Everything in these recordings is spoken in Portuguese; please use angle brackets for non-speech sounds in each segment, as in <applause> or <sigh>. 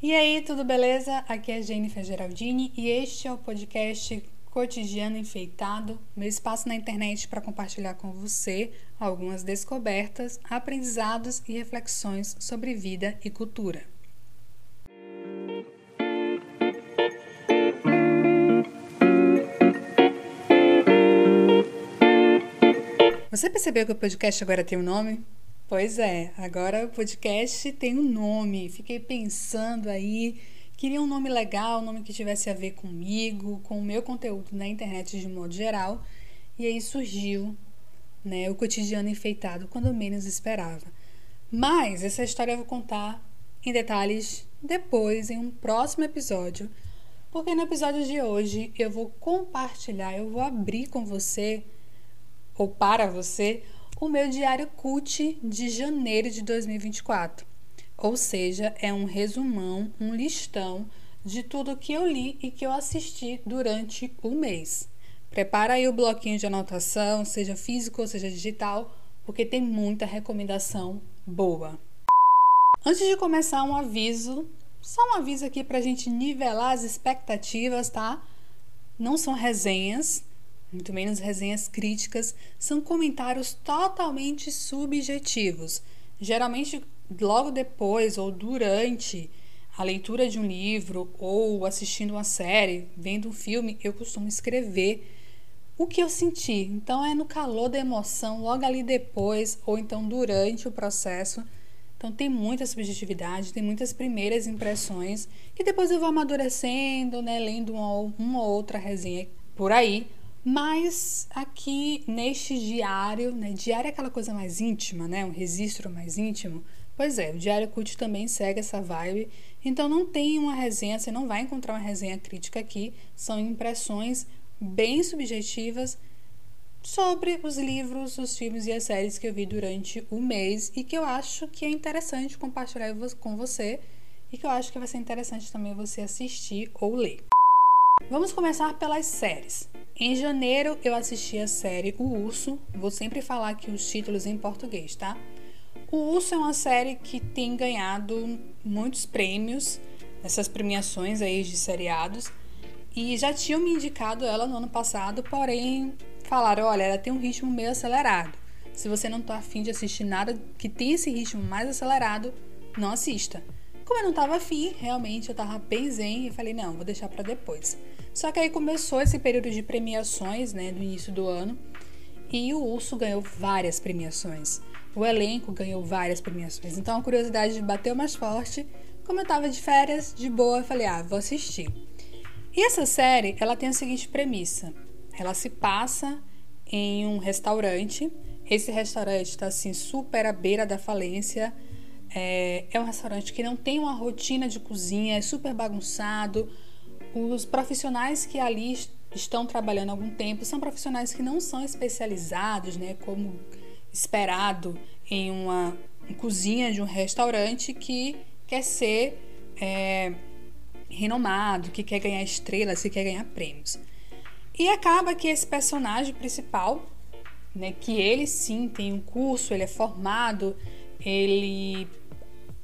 E aí, tudo beleza? Aqui é Jennifer Geraldini e este é o podcast Cotidiano Enfeitado, meu espaço na internet para compartilhar com você algumas descobertas, aprendizados e reflexões sobre vida e cultura. Você percebeu que o podcast agora tem um nome? Pois é, agora o podcast tem um nome. Fiquei pensando aí, queria um nome legal, um nome que tivesse a ver comigo, com o meu conteúdo na internet de modo geral. E aí surgiu, né, o cotidiano enfeitado quando menos esperava. Mas essa história eu vou contar em detalhes depois, em um próximo episódio, porque no episódio de hoje eu vou compartilhar, eu vou abrir com você ou para você o meu diário CUT de janeiro de 2024. Ou seja, é um resumão, um listão de tudo que eu li e que eu assisti durante o mês. Prepara aí o bloquinho de anotação, seja físico ou seja digital, porque tem muita recomendação boa. Antes de começar, um aviso, só um aviso aqui para a gente nivelar as expectativas, tá? Não são resenhas, muito menos resenhas críticas, são comentários totalmente subjetivos. Geralmente, logo depois ou durante a leitura de um livro ou assistindo uma série, vendo um filme, eu costumo escrever o que eu senti. Então, é no calor da emoção, logo ali depois ou então durante o processo. Então, tem muita subjetividade, tem muitas primeiras impressões que depois eu vou amadurecendo, né, lendo uma, uma outra resenha por aí mas aqui neste diário, né, diário é aquela coisa mais íntima, né, um registro mais íntimo. Pois é, o Diário Cult também segue essa vibe. Então não tem uma resenha, você não vai encontrar uma resenha crítica aqui. São impressões bem subjetivas sobre os livros, os filmes e as séries que eu vi durante o mês e que eu acho que é interessante compartilhar com você e que eu acho que vai ser interessante também você assistir ou ler. Vamos começar pelas séries. Em janeiro eu assisti a série O Urso. Vou sempre falar aqui os títulos em português, tá? O Urso é uma série que tem ganhado muitos prêmios nessas premiações aí de seriados e já tinham me indicado ela no ano passado, porém falaram, olha, ela tem um ritmo meio acelerado. Se você não tá afim de assistir nada que tem esse ritmo mais acelerado, não assista. Como eu não tava afim, realmente eu tava bem zen e falei, não, vou deixar para depois. Só que aí começou esse período de premiações, né, no início do ano, e o Urso ganhou várias premiações. O elenco ganhou várias premiações. Então a curiosidade bateu mais forte. Como eu tava de férias, de boa, eu falei, ah, vou assistir. E essa série, ela tem a seguinte premissa. Ela se passa em um restaurante. Esse restaurante está assim super à beira da falência é, é um restaurante que não tem uma rotina de cozinha, é super bagunçado. Os profissionais que ali estão trabalhando há algum tempo são profissionais que não são especializados, né, como esperado em uma cozinha de um restaurante que quer ser é, renomado, que quer ganhar estrelas, que quer ganhar prêmios. E acaba que esse personagem principal, né, que ele sim tem um curso, ele é formado, ele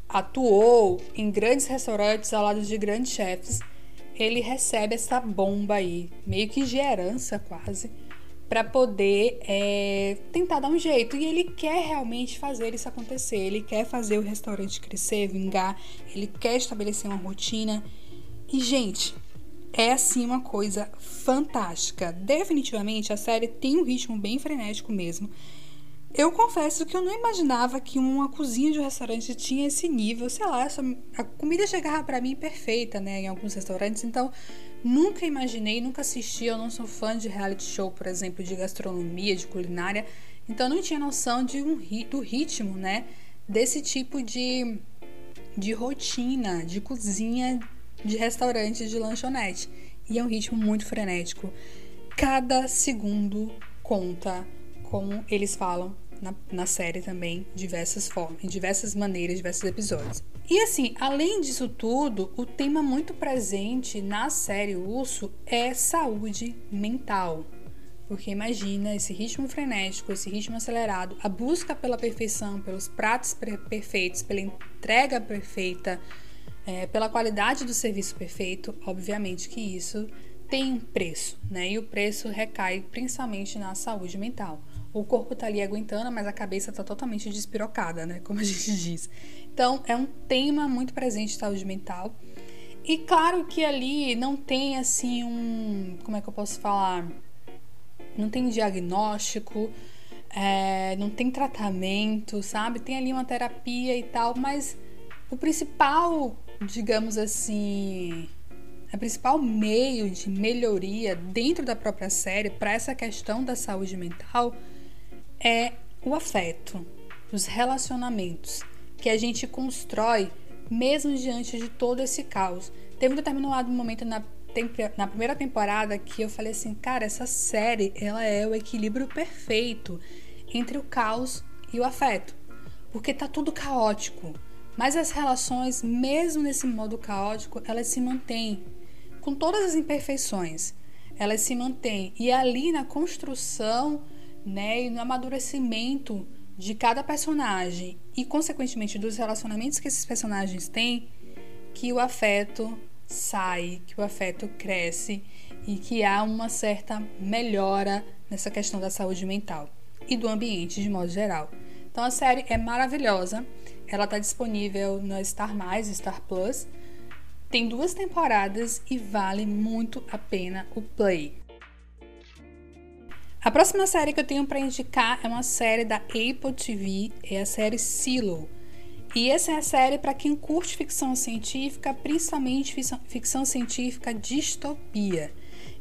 atuou em grandes restaurantes ao lado de grandes chefes, ele recebe essa bomba aí, meio que de herança quase, para poder é, tentar dar um jeito. E ele quer realmente fazer isso acontecer, ele quer fazer o restaurante crescer, vingar, ele quer estabelecer uma rotina. E, gente, é assim uma coisa fantástica. Definitivamente a série tem um ritmo bem frenético mesmo. Eu confesso que eu não imaginava que uma cozinha de um restaurante tinha esse nível, sei lá, a comida chegava para mim perfeita, né, em alguns restaurantes, então nunca imaginei, nunca assisti, eu não sou fã de reality show, por exemplo, de gastronomia, de culinária, então não tinha noção de um do ritmo, né, desse tipo de de rotina, de cozinha de restaurante, de lanchonete. E é um ritmo muito frenético. Cada segundo conta, como eles falam na, na série também, diversas formas, em diversas maneiras, diversos episódios. E assim, além disso tudo, o tema muito presente na série Urso é saúde mental. Porque imagina esse ritmo frenético, esse ritmo acelerado, a busca pela perfeição, pelos pratos perfeitos, pela entrega perfeita, é, pela qualidade do serviço perfeito, obviamente que isso tem um preço, né? E o preço recai principalmente na saúde mental. O corpo tá ali aguentando, mas a cabeça tá totalmente despirocada, né? Como a gente <laughs> diz. Então, é um tema muito presente saúde mental. E claro que ali não tem assim um. Como é que eu posso falar? Não tem diagnóstico, é, não tem tratamento, sabe? Tem ali uma terapia e tal, mas o principal, digamos assim, o principal meio de melhoria dentro da própria série para essa questão da saúde mental é o afeto, os relacionamentos que a gente constrói mesmo diante de todo esse caos. Teve um determinado momento na, na primeira temporada que eu falei assim, cara, essa série ela é o equilíbrio perfeito entre o caos e o afeto, porque tá tudo caótico. Mas as relações, mesmo nesse modo caótico, elas se mantêm com todas as imperfeições. Elas se mantêm e ali na construção, né, e no amadurecimento de cada personagem e consequentemente dos relacionamentos que esses personagens têm, que o afeto sai, que o afeto cresce e que há uma certa melhora nessa questão da saúde mental e do ambiente de modo geral. Então a série é maravilhosa. Ela está disponível no Star Mais, Star Plus. Tem duas temporadas e vale muito a pena o play. A próxima série que eu tenho para indicar é uma série da Apple TV, é a série Silo. E essa é a série para quem curte ficção científica, principalmente ficção, ficção científica distopia.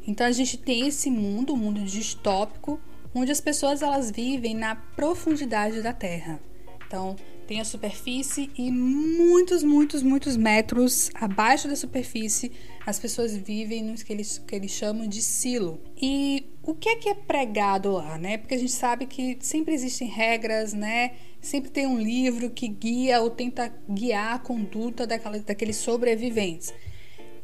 Então a gente tem esse mundo, um mundo distópico, onde as pessoas elas vivem na profundidade da Terra. Então, tem a superfície e muitos, muitos, muitos metros abaixo da superfície as pessoas vivem no que eles, que eles chamam de silo. E o que é que é pregado lá, né? Porque a gente sabe que sempre existem regras, né? Sempre tem um livro que guia ou tenta guiar a conduta daquela, daqueles sobreviventes.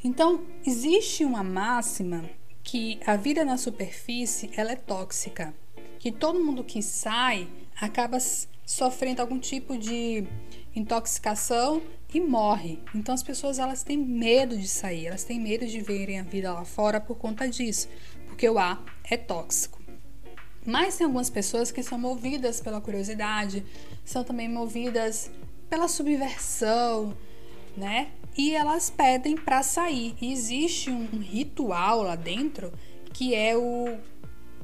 Então, existe uma máxima que a vida na superfície ela é tóxica, que todo mundo que sai acaba sofrendo algum tipo de intoxicação e morre. Então as pessoas elas têm medo de sair, elas têm medo de verem a vida lá fora por conta disso, porque o ar é tóxico. Mas tem algumas pessoas que são movidas pela curiosidade, são também movidas pela subversão, né? e elas pedem para sair. E existe um ritual lá dentro que é o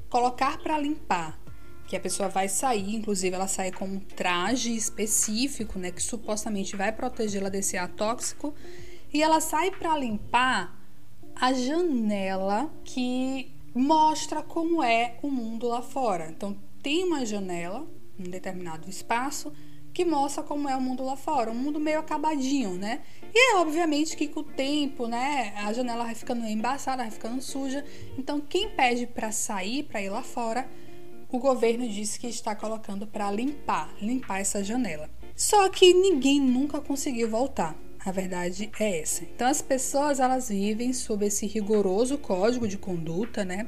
colocar para limpar, que a pessoa vai sair, inclusive ela sai com um traje específico, né, que supostamente vai protegê-la desse ar tóxico, e ela sai para limpar a janela que mostra como é o mundo lá fora. Então tem uma janela um determinado espaço que mostra como é o mundo lá fora, um mundo meio acabadinho, né? E é obviamente que com o tempo, né, a janela vai ficando embaçada, vai ficando suja. Então, quem pede para sair, para ir lá fora, o governo disse que está colocando para limpar, limpar essa janela. Só que ninguém nunca conseguiu voltar. A verdade é essa. Então as pessoas elas vivem sob esse rigoroso código de conduta, né?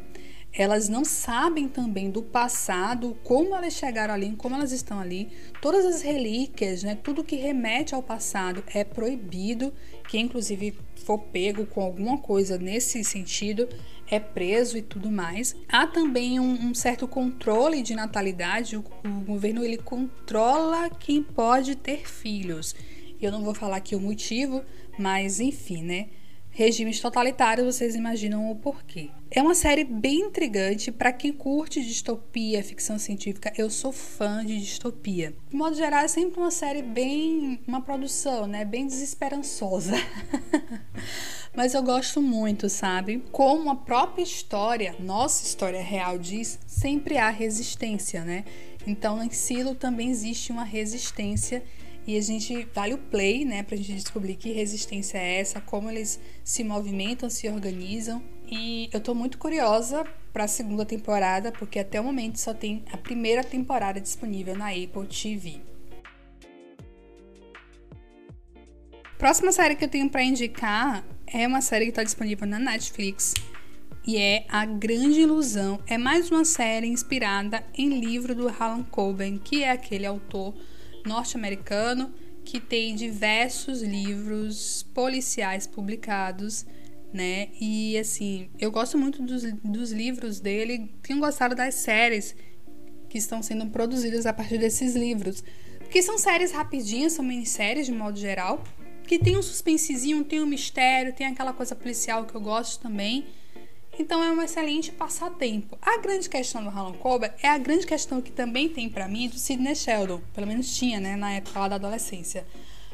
elas não sabem também do passado, como elas chegaram ali, como elas estão ali. Todas as relíquias, né, tudo que remete ao passado é proibido. Quem, inclusive, for pego com alguma coisa nesse sentido é preso e tudo mais. Há também um, um certo controle de natalidade. O, o governo ele controla quem pode ter filhos. Eu não vou falar aqui o motivo, mas enfim, né? regimes totalitários, vocês imaginam o porquê. É uma série bem intrigante para quem curte distopia, ficção científica. Eu sou fã de distopia. De modo geral, é sempre uma série bem. uma produção, né? Bem desesperançosa. <laughs> Mas eu gosto muito, sabe? Como a própria história, nossa história real diz, sempre há resistência, né? Então, em Silo também existe uma resistência e a gente vale o play, né, pra gente descobrir que resistência é essa, como eles se movimentam, se organizam. E eu tô muito curiosa para a segunda temporada, porque até o momento só tem a primeira temporada disponível na Apple TV. Próxima série que eu tenho para indicar é uma série que está disponível na Netflix e é A Grande Ilusão. É mais uma série inspirada em livro do Harlan Coben, que é aquele autor norte-americano que tem diversos livros policiais publicados, né? E assim, eu gosto muito dos, dos livros dele, tenho gostado das séries que estão sendo produzidas a partir desses livros. Porque são séries rapidinhas, são minisséries de modo geral, que tem um suspensezinho, tem um mistério, tem aquela coisa policial que eu gosto também. Então é um excelente passatempo. A grande questão do Harlan Coben é a grande questão que também tem para mim do Sidney Sheldon, pelo menos tinha, né, na época lá da adolescência.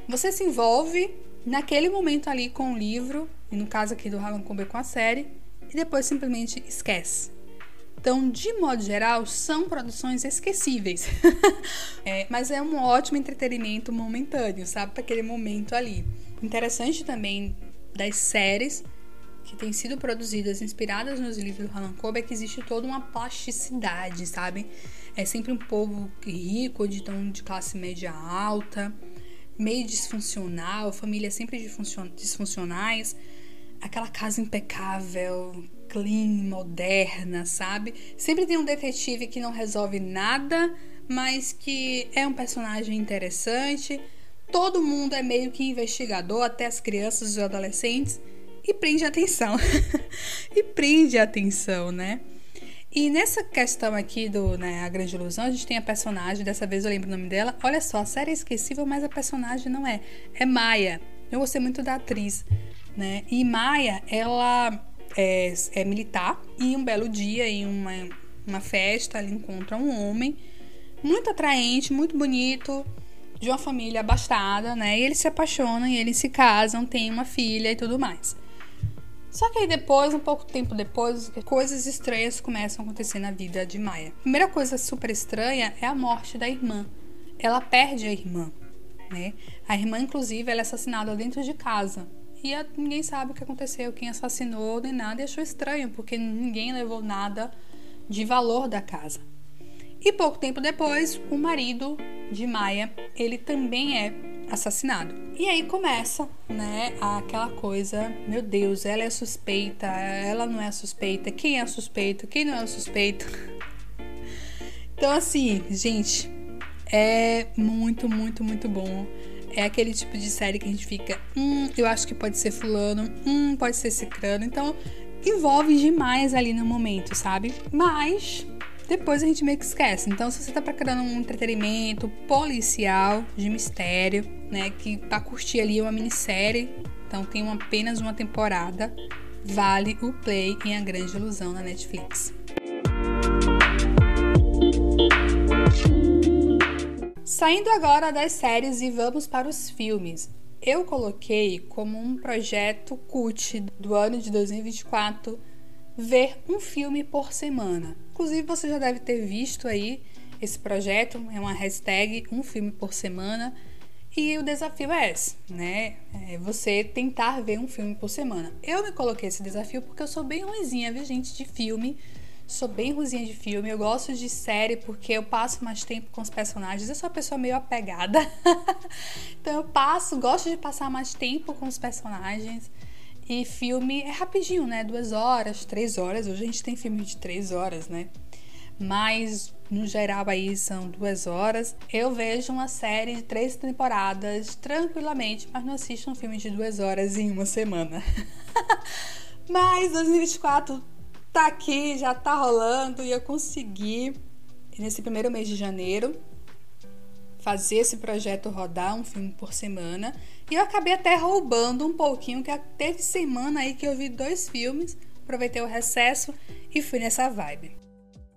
Você se envolve naquele momento ali com o livro, e no caso aqui do Harlan Coben com a série, e depois simplesmente esquece. Então, de modo geral, são produções esquecíveis. <laughs> é, mas é um ótimo entretenimento momentâneo, sabe? Para aquele momento ali. Interessante também das séries que têm sido produzidas inspiradas nos livros do Harlan Coben é que existe toda uma plasticidade, sabe? É sempre um povo rico, de, tão, de classe média alta, meio disfuncional, famílias sempre disfuncionais, aquela casa impecável, clean, moderna, sabe? Sempre tem um detetive que não resolve nada, mas que é um personagem interessante. Todo mundo é meio que investigador, até as crianças e os adolescentes e prende a atenção. <laughs> e prende a atenção, né? E nessa questão aqui do né, A Grande Ilusão, a gente tem a personagem, dessa vez eu lembro o nome dela. Olha só, a série é esquecível, mas a personagem não é. É Maia. Eu gostei muito da atriz, né? E Maia, ela é, é militar e um belo dia, em uma, uma festa, ela encontra um homem muito atraente, muito bonito, de uma família abastada, né? E eles se apaixonam e eles se casam, têm uma filha e tudo mais. Só que aí depois, um pouco tempo depois, coisas estranhas começam a acontecer na vida de Maia. A primeira coisa super estranha é a morte da irmã. Ela perde a irmã, né? A irmã, inclusive, ela é assassinada dentro de casa. E a, ninguém sabe o que aconteceu, quem assassinou, nem nada. E achou estranho, porque ninguém levou nada de valor da casa. E pouco tempo depois, o marido de Maia, ele também é assassinado. E aí começa, né, aquela coisa, meu Deus, ela é suspeita, ela não é suspeita, quem é suspeito, quem não é suspeito. <laughs> Então assim, gente, é muito, muito, muito bom. É aquele tipo de série que a gente fica, hum, eu acho que pode ser fulano, hum, pode ser cicrano. Então, envolve demais ali no momento, sabe? Mas depois a gente meio que esquece. Então, se você tá procurando um entretenimento policial de mistério, né, que para curtir ali uma minissérie, então tem uma, apenas uma temporada, vale o play em A Grande Ilusão na Netflix. Saindo agora das séries e vamos para os filmes. Eu coloquei como um projeto CUT do ano de 2024 ver um filme por semana. Inclusive, você já deve ter visto aí esse projeto, é uma hashtag um filme por semana. E o desafio é esse, né? É você tentar ver um filme por semana. Eu me coloquei esse desafio porque eu sou bem ruizinha, viu, gente, de filme. Sou bem ruizinha de filme. Eu gosto de série porque eu passo mais tempo com os personagens. Eu sou uma pessoa meio apegada. <laughs> então eu passo, gosto de passar mais tempo com os personagens. E filme é rapidinho, né? Duas horas, três horas. Hoje a gente tem filme de três horas, né? Mas no geral aí são duas horas. Eu vejo uma série de três temporadas tranquilamente, mas não assisto um filme de duas horas em uma semana. <laughs> mas 2024 tá aqui, já tá rolando e eu consegui nesse primeiro mês de janeiro fazer esse projeto rodar um filme por semana. E eu acabei até roubando um pouquinho, que teve semana aí que eu vi dois filmes, aproveitei o recesso e fui nessa vibe.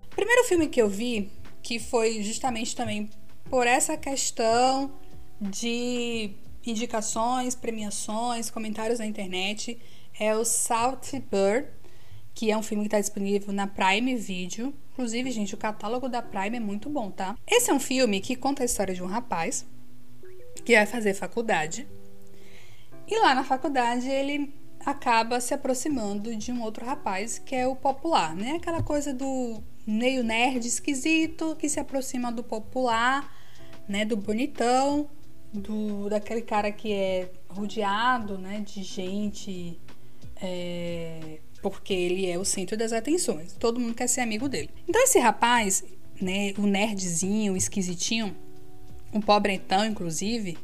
O primeiro filme que eu vi, que foi justamente também por essa questão de indicações, premiações, comentários na internet, é o Salt Bird, que é um filme que está disponível na Prime Video. Inclusive, gente, o catálogo da Prime é muito bom, tá? Esse é um filme que conta a história de um rapaz que vai fazer faculdade. E lá na faculdade ele acaba se aproximando de um outro rapaz que é o popular, né? Aquela coisa do meio nerd esquisito que se aproxima do popular, né? Do bonitão, do daquele cara que é rodeado, né? De gente é, porque ele é o centro das atenções. Todo mundo quer ser amigo dele. Então esse rapaz, né, o nerdzinho, o esquisitinho, um pobretão inclusive,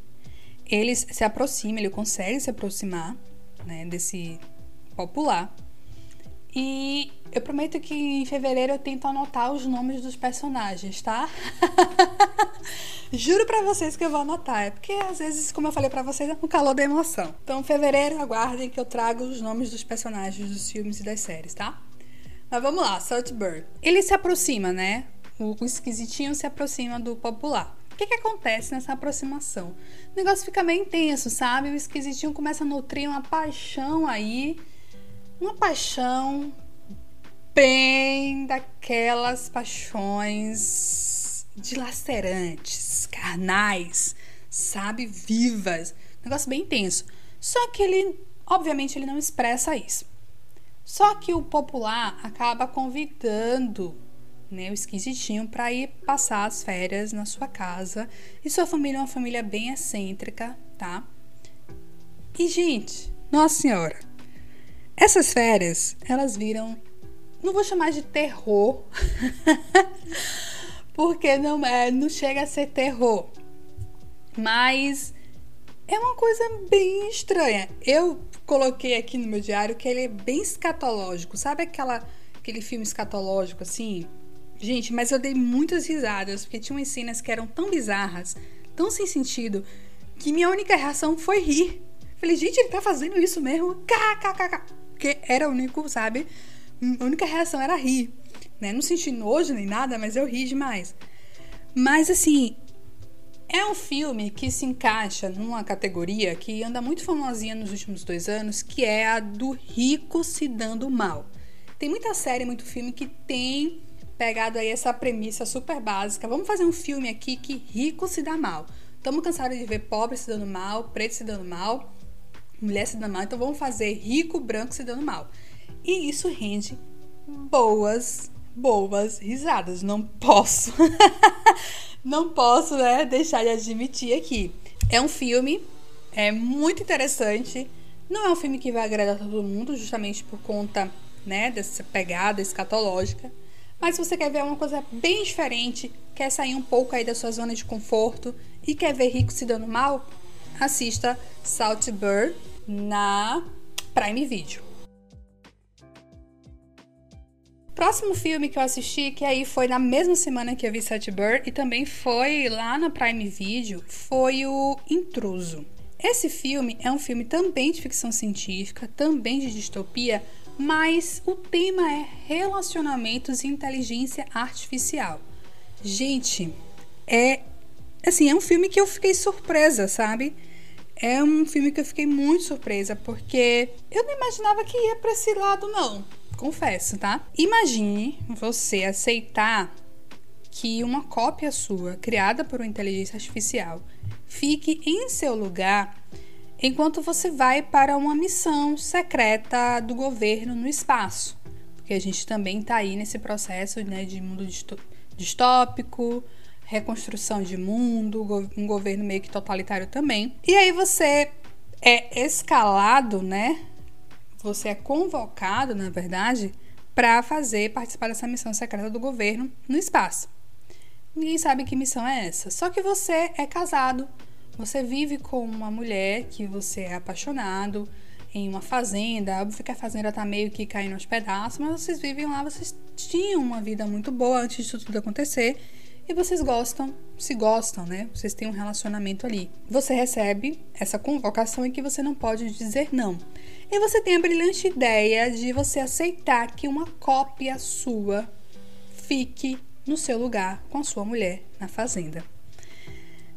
ele se aproxima, ele consegue se aproximar, né, desse popular. E eu prometo que em fevereiro eu tento anotar os nomes dos personagens, tá? <laughs> Juro para vocês que eu vou anotar, é porque às vezes, como eu falei para vocês, é com calor da emoção. Então, fevereiro, aguardem que eu trago os nomes dos personagens dos filmes e das séries, tá? Mas vamos lá, Saltburn. Ele se aproxima, né? O esquisitinho se aproxima do popular. O que, que acontece nessa aproximação? O negócio fica meio intenso, sabe? O esquisitinho começa a nutrir uma paixão aí. Uma paixão bem daquelas paixões dilacerantes, carnais, sabe? Vivas. Negócio bem intenso. Só que ele, obviamente, ele não expressa isso. Só que o popular acaba convidando né, o esquisitinho para ir passar as férias na sua casa. E sua família é uma família bem excêntrica, tá? E gente, nossa senhora, essas férias, elas viram, não vou chamar de terror, <laughs> porque não é, não chega a ser terror. Mas é uma coisa bem estranha. Eu coloquei aqui no meu diário que ele é bem escatológico. Sabe aquela aquele filme escatológico assim? Gente, mas eu dei muitas risadas, porque tinha umas cenas que eram tão bizarras, tão sem sentido, que minha única reação foi rir. Falei, gente, ele tá fazendo isso mesmo? KKKK. Porque era o único, sabe? A única reação era rir. Né? Não senti nojo nem nada, mas eu ri demais. Mas assim, é um filme que se encaixa numa categoria que anda muito famosinha nos últimos dois anos, que é a do rico se dando mal. Tem muita série, muito filme que tem pegado aí essa premissa super básica. Vamos fazer um filme aqui que rico se dá mal. Estamos cansados de ver pobre se dando mal, preto se dando mal, mulher se dando mal. Então vamos fazer rico, branco se dando mal. E isso rende boas, boas risadas. Não posso. <laughs> Não posso, né, deixar de admitir aqui. É um filme, é muito interessante. Não é um filme que vai agradar todo mundo, justamente por conta, né, dessa pegada escatológica. Mas se você quer ver uma coisa bem diferente, quer sair um pouco aí da sua zona de conforto e quer ver rico se dando mal, assista Saltburn na Prime Video. Próximo filme que eu assisti, que aí foi na mesma semana que eu vi Saltburn e também foi lá na Prime Video, foi o Intruso. Esse filme é um filme também de ficção científica, também de distopia, mas o tema é relacionamentos e inteligência artificial. Gente, é assim, é um filme que eu fiquei surpresa, sabe? É um filme que eu fiquei muito surpresa porque eu não imaginava que ia para esse lado não, confesso, tá? Imagine você aceitar que uma cópia sua, criada por uma inteligência artificial, fique em seu lugar enquanto você vai para uma missão secreta do governo no espaço. Porque a gente também está aí nesse processo né, de mundo distópico, reconstrução de mundo, um governo meio que totalitário também. E aí você é escalado, né? Você é convocado, na verdade, para fazer participar dessa missão secreta do governo no espaço. Ninguém sabe que missão é essa. Só que você é casado você vive com uma mulher que você é apaixonado em uma fazenda, óbvio que a fazenda tá meio que caindo aos pedaços, mas vocês vivem lá, vocês tinham uma vida muito boa antes disso tudo acontecer e vocês gostam, se gostam, né? Vocês têm um relacionamento ali. Você recebe essa convocação em que você não pode dizer não. E você tem a brilhante ideia de você aceitar que uma cópia sua fique no seu lugar com a sua mulher na fazenda.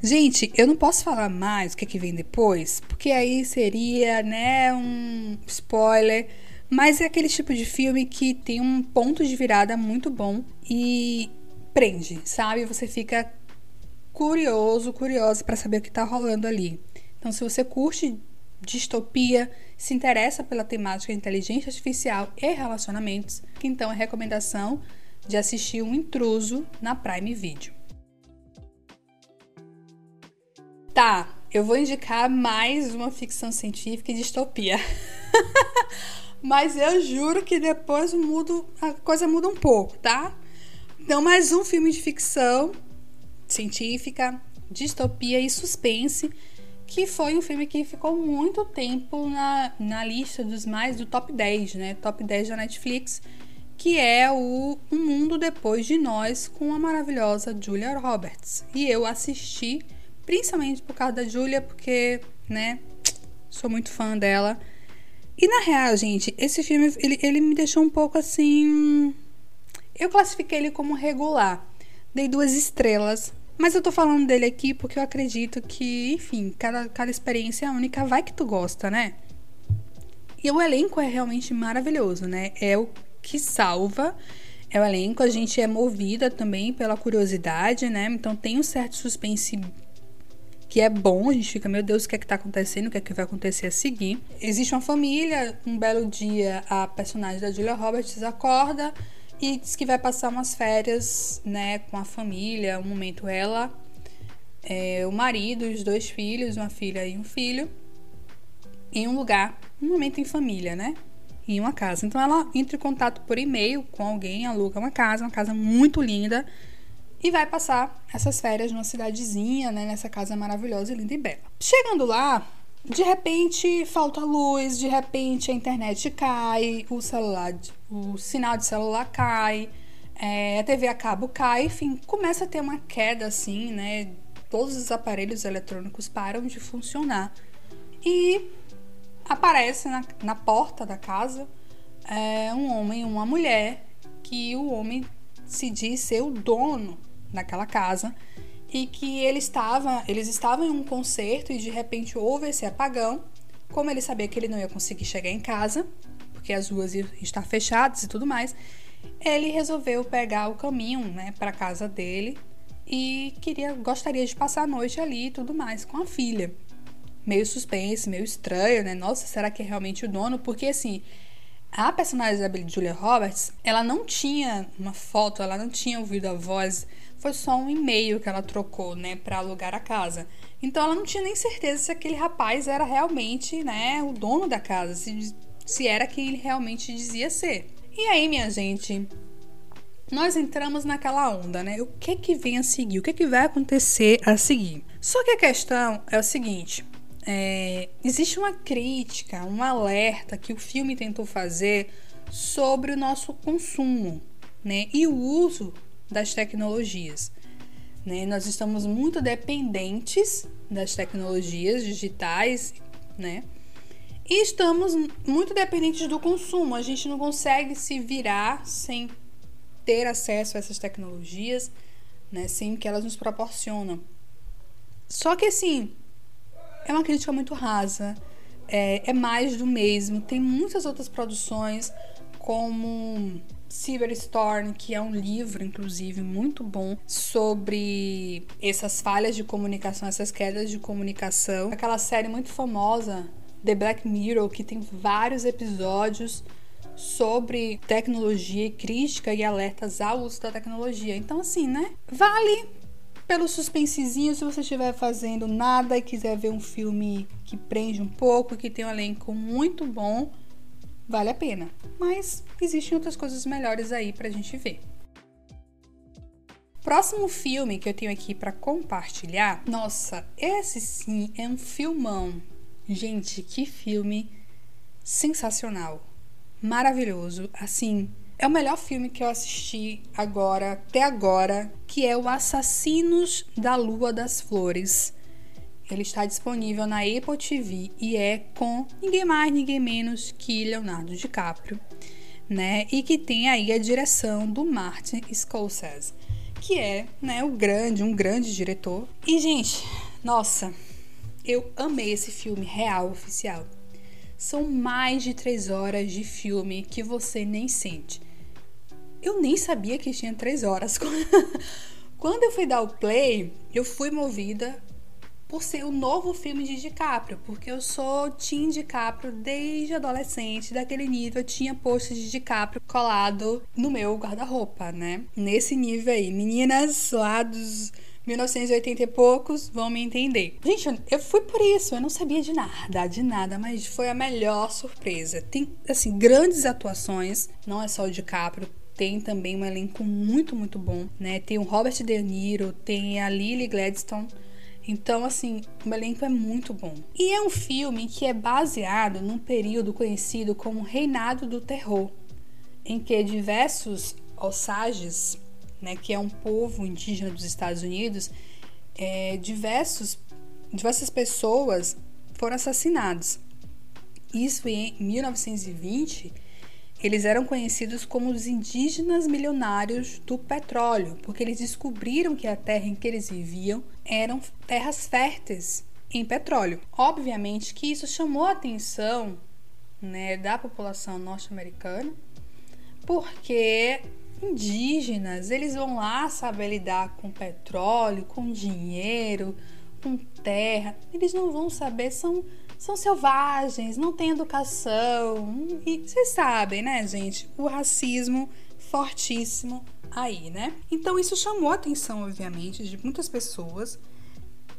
Gente, eu não posso falar mais o que, é que vem depois, porque aí seria, né, um spoiler. Mas é aquele tipo de filme que tem um ponto de virada muito bom e prende, sabe? Você fica curioso, curiosa para saber o que tá rolando ali. Então, se você curte distopia, se interessa pela temática inteligência artificial e relacionamentos, então é recomendação de assistir um intruso na Prime Video. Tá, eu vou indicar mais uma ficção científica e distopia. <laughs> Mas eu juro que depois mudo, a coisa muda um pouco, tá? Então, mais um filme de ficção científica, distopia e suspense que foi um filme que ficou muito tempo na, na lista dos mais do top 10, né? Top 10 da Netflix, que é o Um Mundo Depois de Nós, com a maravilhosa Julia Roberts. E eu assisti principalmente por causa da Julia, porque, né, sou muito fã dela. E na real, gente, esse filme ele, ele me deixou um pouco assim. Eu classifiquei ele como regular. Dei duas estrelas. Mas eu tô falando dele aqui porque eu acredito que, enfim, cada, cada experiência é única. Vai que tu gosta, né? E o elenco é realmente maravilhoso, né? É o que salva. É o elenco, a gente é movida também pela curiosidade, né? Então tem um certo suspense que é bom, a gente fica, meu Deus, o que é que tá acontecendo, o que é que vai acontecer a seguir. Existe uma família, um belo dia a personagem da Julia Roberts acorda e diz que vai passar umas férias, né, com a família, um momento ela, é, o marido, os dois filhos, uma filha e um filho, em um lugar, um momento em família, né? Em uma casa. Então ela entra em contato por e-mail com alguém, aluga uma casa, uma casa muito linda e vai passar essas férias numa cidadezinha, né, nessa casa maravilhosa, linda e bela. Chegando lá, de repente falta luz, de repente a internet cai, o celular, o sinal de celular cai, é, a TV a cabo cai, enfim, começa a ter uma queda assim, né? Todos os aparelhos eletrônicos param de funcionar e aparece na, na porta da casa é, um homem e uma mulher que o homem se diz ser o dono naquela casa e que ele estava, eles estavam em um concerto e de repente houve esse apagão. Como ele sabia que ele não ia conseguir chegar em casa, porque as ruas iam estar fechadas e tudo mais, ele resolveu pegar o caminho, né, para casa dele e queria, gostaria de passar a noite ali e tudo mais com a filha. Meio suspense, meio estranho, né? Nossa, será que é realmente o dono? Porque assim, a personagem da Julia Roberts, ela não tinha uma foto, ela não tinha ouvido a voz foi só um e-mail que ela trocou, né, para alugar a casa. Então ela não tinha nem certeza se aquele rapaz era realmente, né, o dono da casa, se, se era quem ele realmente dizia ser. E aí, minha gente, nós entramos naquela onda, né? O que que vem a seguir? O que que vai acontecer a seguir? Só que a questão é o seguinte: é, existe uma crítica, um alerta que o filme tentou fazer sobre o nosso consumo, né? E o uso das tecnologias. Né? Nós estamos muito dependentes das tecnologias digitais, né? E estamos muito dependentes do consumo. A gente não consegue se virar sem ter acesso a essas tecnologias, né? Sem que elas nos proporcionam. Só que assim, é uma crítica muito rasa. É, é mais do mesmo. Tem muitas outras produções, como Cyberstorm, que é um livro, inclusive, muito bom sobre essas falhas de comunicação, essas quedas de comunicação. Aquela série muito famosa, The Black Mirror, que tem vários episódios sobre tecnologia e crítica e alertas ao uso da tecnologia. Então, assim, né? Vale pelo suspensezinho se você estiver fazendo nada e quiser ver um filme que prende um pouco, que tem um elenco muito bom vale a pena. Mas existem outras coisas melhores aí pra gente ver. Próximo filme que eu tenho aqui para compartilhar, nossa, esse sim é um filmão. Gente, que filme sensacional, maravilhoso. Assim, é o melhor filme que eu assisti agora, até agora, que é o Assassinos da Lua das Flores. Ele está disponível na Apple TV e é com ninguém mais, ninguém menos que Leonardo DiCaprio, né? E que tem aí a direção do Martin Scorsese, que é, né, o grande, um grande diretor. E gente, nossa, eu amei esse filme real oficial. São mais de três horas de filme que você nem sente. Eu nem sabia que tinha três horas. <laughs> Quando eu fui dar o play, eu fui movida por ser o novo filme de DiCaprio, porque eu sou Tim DiCaprio desde adolescente, daquele nível eu tinha post de DiCaprio colado no meu guarda-roupa, né? Nesse nível aí, meninas lá dos 1980 e poucos vão me entender. Gente, eu fui por isso, eu não sabia de nada, de nada, mas foi a melhor surpresa. Tem, assim, grandes atuações, não é só o DiCaprio, tem também um elenco muito, muito bom, né? Tem o Robert De Niro, tem a Lily Gladstone, Então, assim, o elenco é muito bom. E é um filme que é baseado num período conhecido como Reinado do Terror, em que diversos Osages, né, que é um povo indígena dos Estados Unidos, é, diversos, diversas pessoas foram assassinadas. Isso em 1920 eles eram conhecidos como os indígenas milionários do petróleo, porque eles descobriram que a terra em que eles viviam eram terras férteis em petróleo. Obviamente que isso chamou a atenção né, da população norte-americana, porque indígenas, eles vão lá saber lidar com petróleo, com dinheiro, com terra. Eles não vão saber, são são selvagens, não têm educação. E vocês sabem, né, gente? O racismo fortíssimo aí, né? Então isso chamou a atenção, obviamente, de muitas pessoas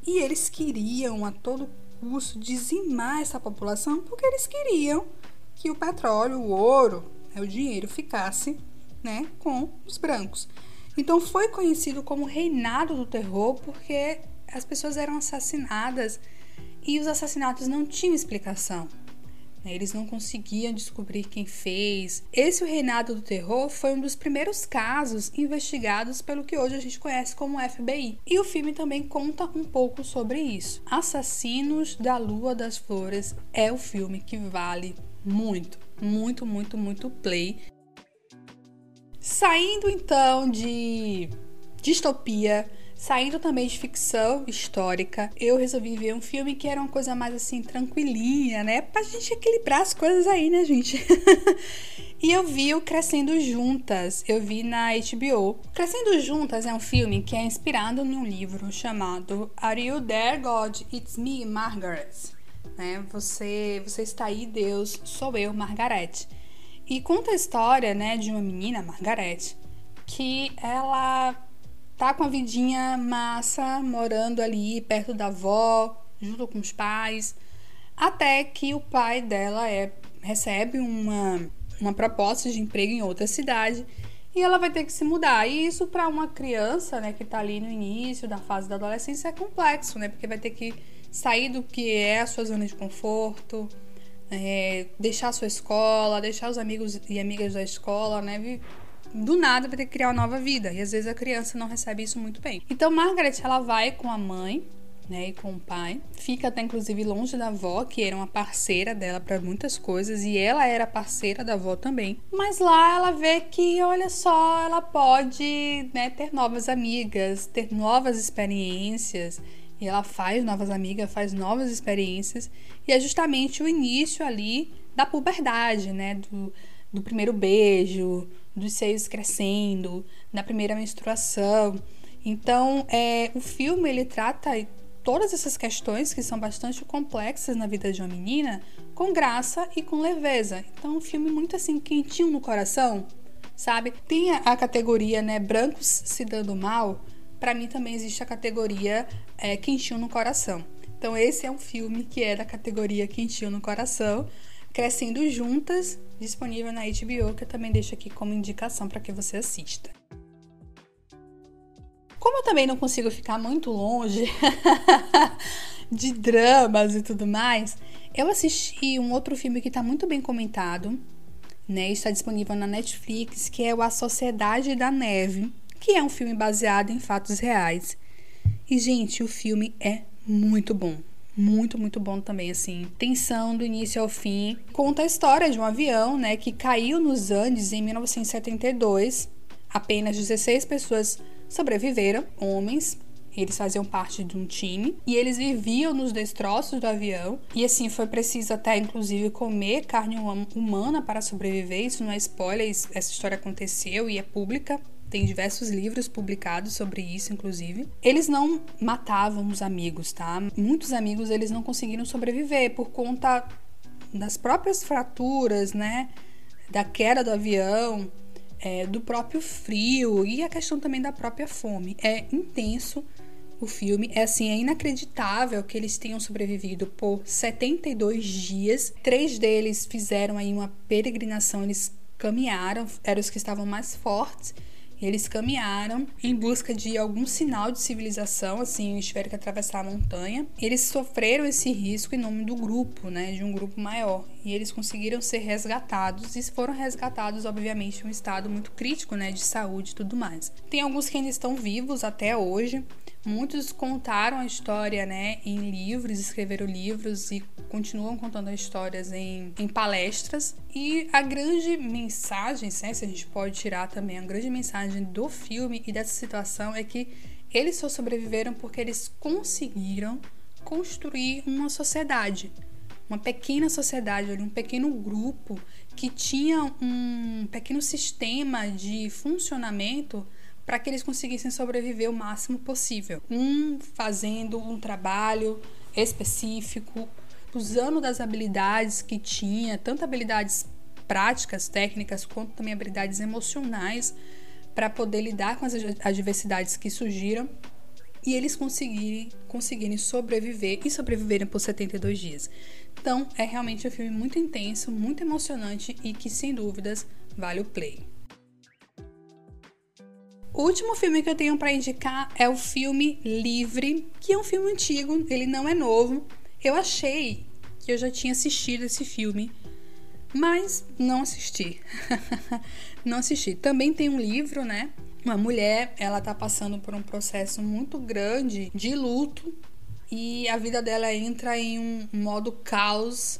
e eles queriam a todo custo dizimar essa população porque eles queriam que o petróleo, o ouro, né, o dinheiro ficasse, né, com os brancos. Então foi conhecido como reinado do terror porque as pessoas eram assassinadas e os assassinatos não tinham explicação. Né? Eles não conseguiam descobrir quem fez. Esse o reinado do terror foi um dos primeiros casos investigados pelo que hoje a gente conhece como FBI. E o filme também conta um pouco sobre isso. Assassinos da Lua das Flores é o filme que vale muito, muito, muito, muito play. Saindo então de distopia Saindo também de ficção histórica, eu resolvi ver um filme que era uma coisa mais assim, tranquilinha, né? Pra gente equilibrar as coisas aí, né, gente? <laughs> e eu vi o Crescendo Juntas, eu vi na HBO. Crescendo Juntas é um filme que é inspirado num livro chamado Are You There, God? It's Me, Margaret. Né? Você, você está aí, Deus, sou eu, Margaret. E conta a história, né, de uma menina, Margaret, que ela tá com a vidinha massa, morando ali perto da avó, junto com os pais, até que o pai dela é, recebe uma, uma proposta de emprego em outra cidade e ela vai ter que se mudar. E isso para uma criança, né, que tá ali no início da fase da adolescência é complexo, né? Porque vai ter que sair do que é a sua zona de conforto, é, deixar a sua escola, deixar os amigos e amigas da escola, né? Do nada vai ter que criar uma nova vida. E às vezes a criança não recebe isso muito bem. Então Margaret ela vai com a mãe né, e com o pai. Fica até inclusive longe da avó, que era uma parceira dela para muitas coisas, e ela era parceira da avó também. Mas lá ela vê que, olha só, ela pode né, ter novas amigas, ter novas experiências. E ela faz novas amigas, faz novas experiências. E é justamente o início ali da puberdade, né? Do, do primeiro beijo, dos seios crescendo, na primeira menstruação. Então, é, o filme ele trata todas essas questões que são bastante complexas na vida de uma menina com graça e com leveza. Então, um filme muito assim quentinho no coração, sabe? Tem a, categoria, né, brancos se dando mal. Para mim também existe a categoria é, quentinho no coração. Então, esse é um filme que é da categoria quentinho no coração Crescendo Juntas, disponível na HBO, que eu também deixo aqui como indicação para que você assista. Como eu também não consigo ficar muito longe <laughs> de dramas e tudo mais, eu assisti um outro filme que está muito bem comentado, né? Está disponível na Netflix, que é o A Sociedade da Neve, que é um filme baseado em fatos reais. E, gente, o filme é muito bom muito, muito bom também, assim. Tensão do início ao fim. Conta a história de um avião, né, que caiu nos Andes em 1972. Apenas 16 pessoas sobreviveram, homens. Eles faziam parte de um time e eles viviam nos destroços do avião. E assim, foi preciso até inclusive comer carne humana para sobreviver. Isso não é spoiler, essa história aconteceu e é pública. Tem diversos livros publicados sobre isso, inclusive. Eles não matavam os amigos, tá? Muitos amigos eles não conseguiram sobreviver por conta das próprias fraturas, né? Da queda do avião, é, do próprio frio e a questão também da própria fome. É intenso o filme. É assim, é inacreditável que eles tenham sobrevivido por 72 dias. Três deles fizeram aí uma peregrinação, eles caminharam, eram os que estavam mais fortes eles caminharam em busca de algum sinal de civilização, assim, eles tiveram que atravessar a montanha. Eles sofreram esse risco em nome do grupo, né, de um grupo maior. E eles conseguiram ser resgatados e foram resgatados, obviamente, em um estado muito crítico, né, de saúde e tudo mais. Tem alguns que ainda estão vivos até hoje. Muitos contaram a história, né, em livros, escreveram livros e continuam contando histórias em, em palestras. E a grande mensagem, né, se a gente pode tirar também, a grande mensagem do filme e dessa situação é que eles só sobreviveram porque eles conseguiram construir uma sociedade, uma pequena sociedade, um pequeno grupo que tinha um pequeno sistema de funcionamento para que eles conseguissem sobreviver o máximo possível. Um fazendo um trabalho específico, usando das habilidades que tinha, tanto habilidades práticas, técnicas, quanto também habilidades emocionais para poder lidar com as adversidades que surgiram e eles conseguirem, conseguirem sobreviver e sobreviverem por 72 dias. Então, é realmente um filme muito intenso, muito emocionante e que, sem dúvidas, vale o play. O último filme que eu tenho para indicar é o filme Livre, que é um filme antigo, ele não é novo. Eu achei que eu já tinha assistido esse filme, mas não assisti. <laughs> não assisti. Também tem um livro, né? Uma mulher, ela tá passando por um processo muito grande de luto e a vida dela entra em um modo caos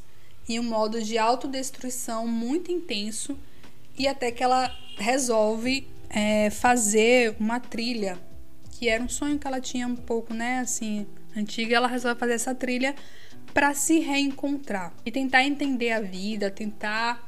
e um modo de autodestruição muito intenso e até que ela resolve é, fazer uma trilha, que era um sonho que ela tinha um pouco, né, assim, antiga, ela resolve fazer essa trilha para se reencontrar e tentar entender a vida, tentar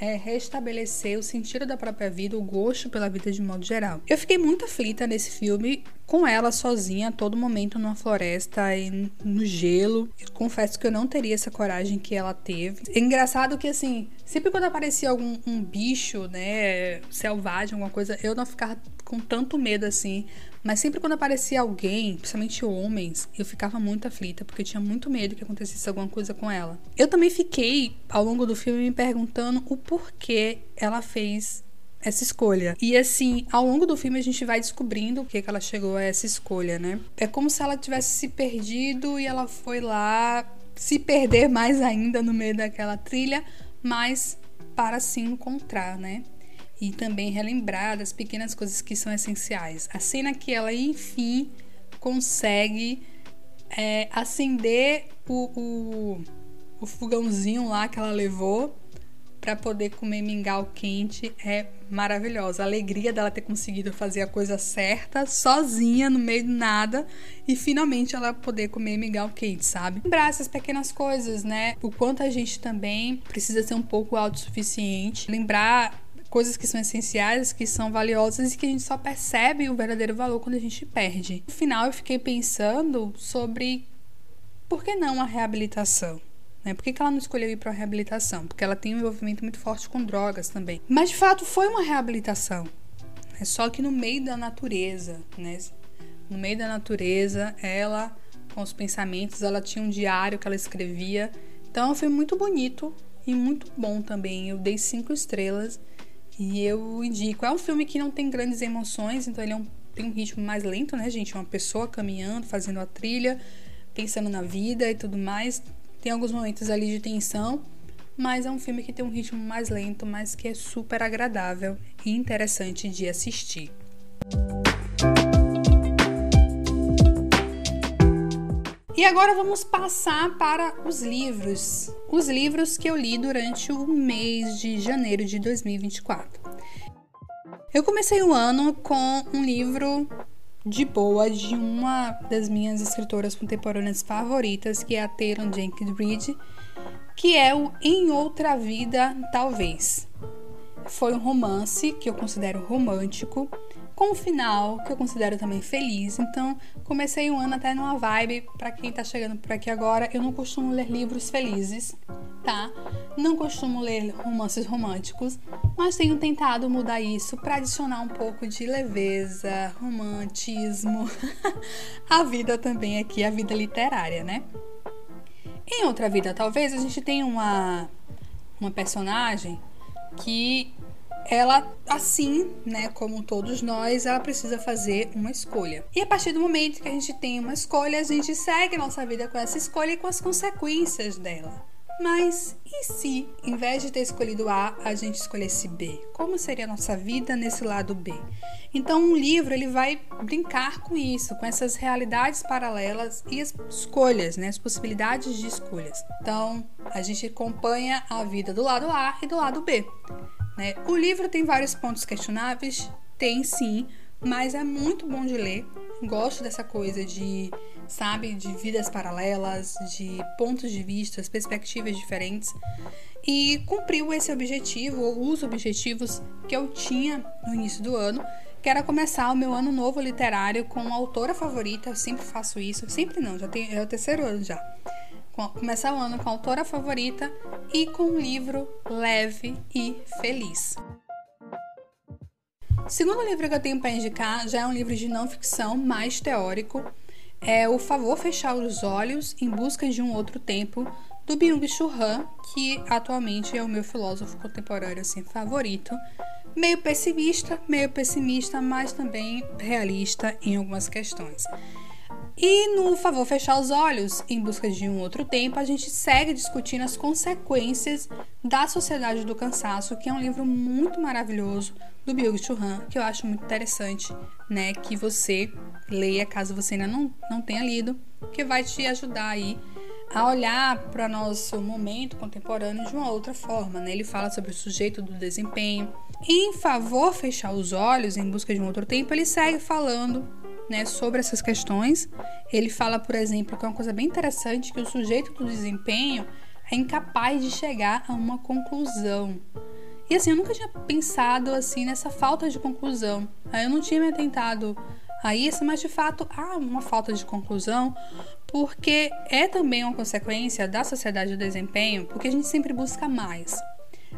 é restabelecer o sentido da própria vida, o gosto pela vida de modo geral. Eu fiquei muito aflita nesse filme com ela sozinha a todo momento numa floresta e no gelo. Eu confesso que eu não teria essa coragem que ela teve. É engraçado que assim, sempre quando aparecia algum um bicho, né, selvagem, alguma coisa, eu não ficava com tanto medo assim. Mas sempre quando aparecia alguém, principalmente homens, eu ficava muito aflita, porque eu tinha muito medo que acontecesse alguma coisa com ela. Eu também fiquei, ao longo do filme, me perguntando o porquê ela fez essa escolha. E assim, ao longo do filme a gente vai descobrindo o que, que ela chegou a essa escolha, né? É como se ela tivesse se perdido e ela foi lá se perder mais ainda no meio daquela trilha, mas para se encontrar, né? E também relembrar das pequenas coisas que são essenciais. A cena que ela, enfim, consegue é, acender o, o, o fogãozinho lá que ela levou para poder comer mingau quente é maravilhosa. A alegria dela ter conseguido fazer a coisa certa, sozinha, no meio do nada, e finalmente ela poder comer mingau quente, sabe? Lembrar essas pequenas coisas, né? O quanto a gente também precisa ser um pouco autossuficiente. Lembrar coisas que são essenciais, que são valiosas e que a gente só percebe o verdadeiro valor quando a gente perde. No final, eu fiquei pensando sobre por que não a reabilitação. Né? Por que, que ela não escolheu ir para a reabilitação? Porque ela tem um envolvimento muito forte com drogas também. Mas de fato foi uma reabilitação. É só que no meio da natureza, né? No meio da natureza, ela, com os pensamentos, ela tinha um diário que ela escrevia. Então foi muito bonito e muito bom também. Eu dei cinco estrelas e eu indico. É um filme que não tem grandes emoções, então ele é um, tem um ritmo mais lento, né, gente? Uma pessoa caminhando, fazendo a trilha, pensando na vida e tudo mais. Tem alguns momentos ali de tensão, mas é um filme que tem um ritmo mais lento, mas que é super agradável e interessante de assistir. E agora vamos passar para os livros. Os livros que eu li durante o mês de janeiro de 2024. Eu comecei o ano com um livro de boa de uma das minhas escritoras contemporâneas favoritas, que é a Taylor Jenkins Reid, que é o Em Outra Vida, Talvez. Foi um romance que eu considero romântico com um final que eu considero também feliz. Então, comecei o ano até numa vibe. Para quem tá chegando por aqui agora, eu não costumo ler livros felizes, tá? Não costumo ler romances românticos, mas tenho tentado mudar isso para adicionar um pouco de leveza, romantismo, <laughs> a vida também aqui, a vida literária, né? Em outra vida, talvez a gente tenha uma uma personagem que ela, assim, né, como todos nós, ela precisa fazer uma escolha. E a partir do momento que a gente tem uma escolha, a gente segue a nossa vida com essa escolha e com as consequências dela. Mas e se, em vez de ter escolhido A, a gente escolhesse B? Como seria a nossa vida nesse lado B? Então, um livro ele vai brincar com isso, com essas realidades paralelas e as escolhas, né, as possibilidades de escolhas. Então, a gente acompanha a vida do lado A e do lado B. Né? O livro tem vários pontos questionáveis, tem sim, mas é muito bom de ler. Gosto dessa coisa de, sabe, de vidas paralelas, de pontos de vista, perspectivas diferentes. E cumpriu esse objetivo, ou os objetivos que eu tinha no início do ano, que era começar o meu ano novo literário com uma autora favorita. Eu sempre faço isso, sempre não, já é o terceiro ano já. Começar o ano com a autora favorita e com um livro leve e feliz. O segundo livro que eu tenho para indicar já é um livro de não ficção, mais teórico. É O Favor Fechar os Olhos em Busca de um Outro Tempo, do Byung-Chul Han, que atualmente é o meu filósofo contemporâneo assim, favorito. Meio pessimista, meio pessimista, mas também realista em algumas questões. E no Favor Fechar os Olhos, em busca de um outro tempo, a gente segue discutindo as consequências da Sociedade do Cansaço, que é um livro muito maravilhoso do Byung-Chul Han, que eu acho muito interessante, né, que você leia caso você ainda não, não tenha lido, que vai te ajudar aí a olhar para nosso momento contemporâneo de uma outra forma, né? Ele fala sobre o sujeito do desempenho. Em favor fechar os olhos em busca de um outro tempo, ele segue falando né, sobre essas questões. Ele fala, por exemplo, que é uma coisa bem interessante, que o sujeito do desempenho é incapaz de chegar a uma conclusão. E assim, eu nunca tinha pensado assim nessa falta de conclusão. Eu não tinha me atentado a isso, mas de fato há uma falta de conclusão, porque é também uma consequência da sociedade do desempenho, porque a gente sempre busca mais.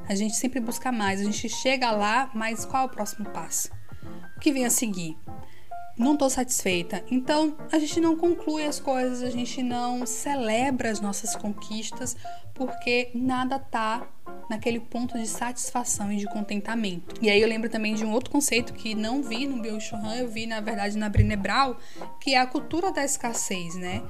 A gente sempre busca mais, a gente chega lá, mas qual é o próximo passo? O que vem a seguir? Não estou satisfeita. Então, a gente não conclui as coisas, a gente não celebra as nossas conquistas, porque nada tá naquele ponto de satisfação e de contentamento. E aí eu lembro também de um outro conceito que não vi no Byung-Chul Han, eu vi na verdade na Brené Brown, que é a cultura da escassez, né?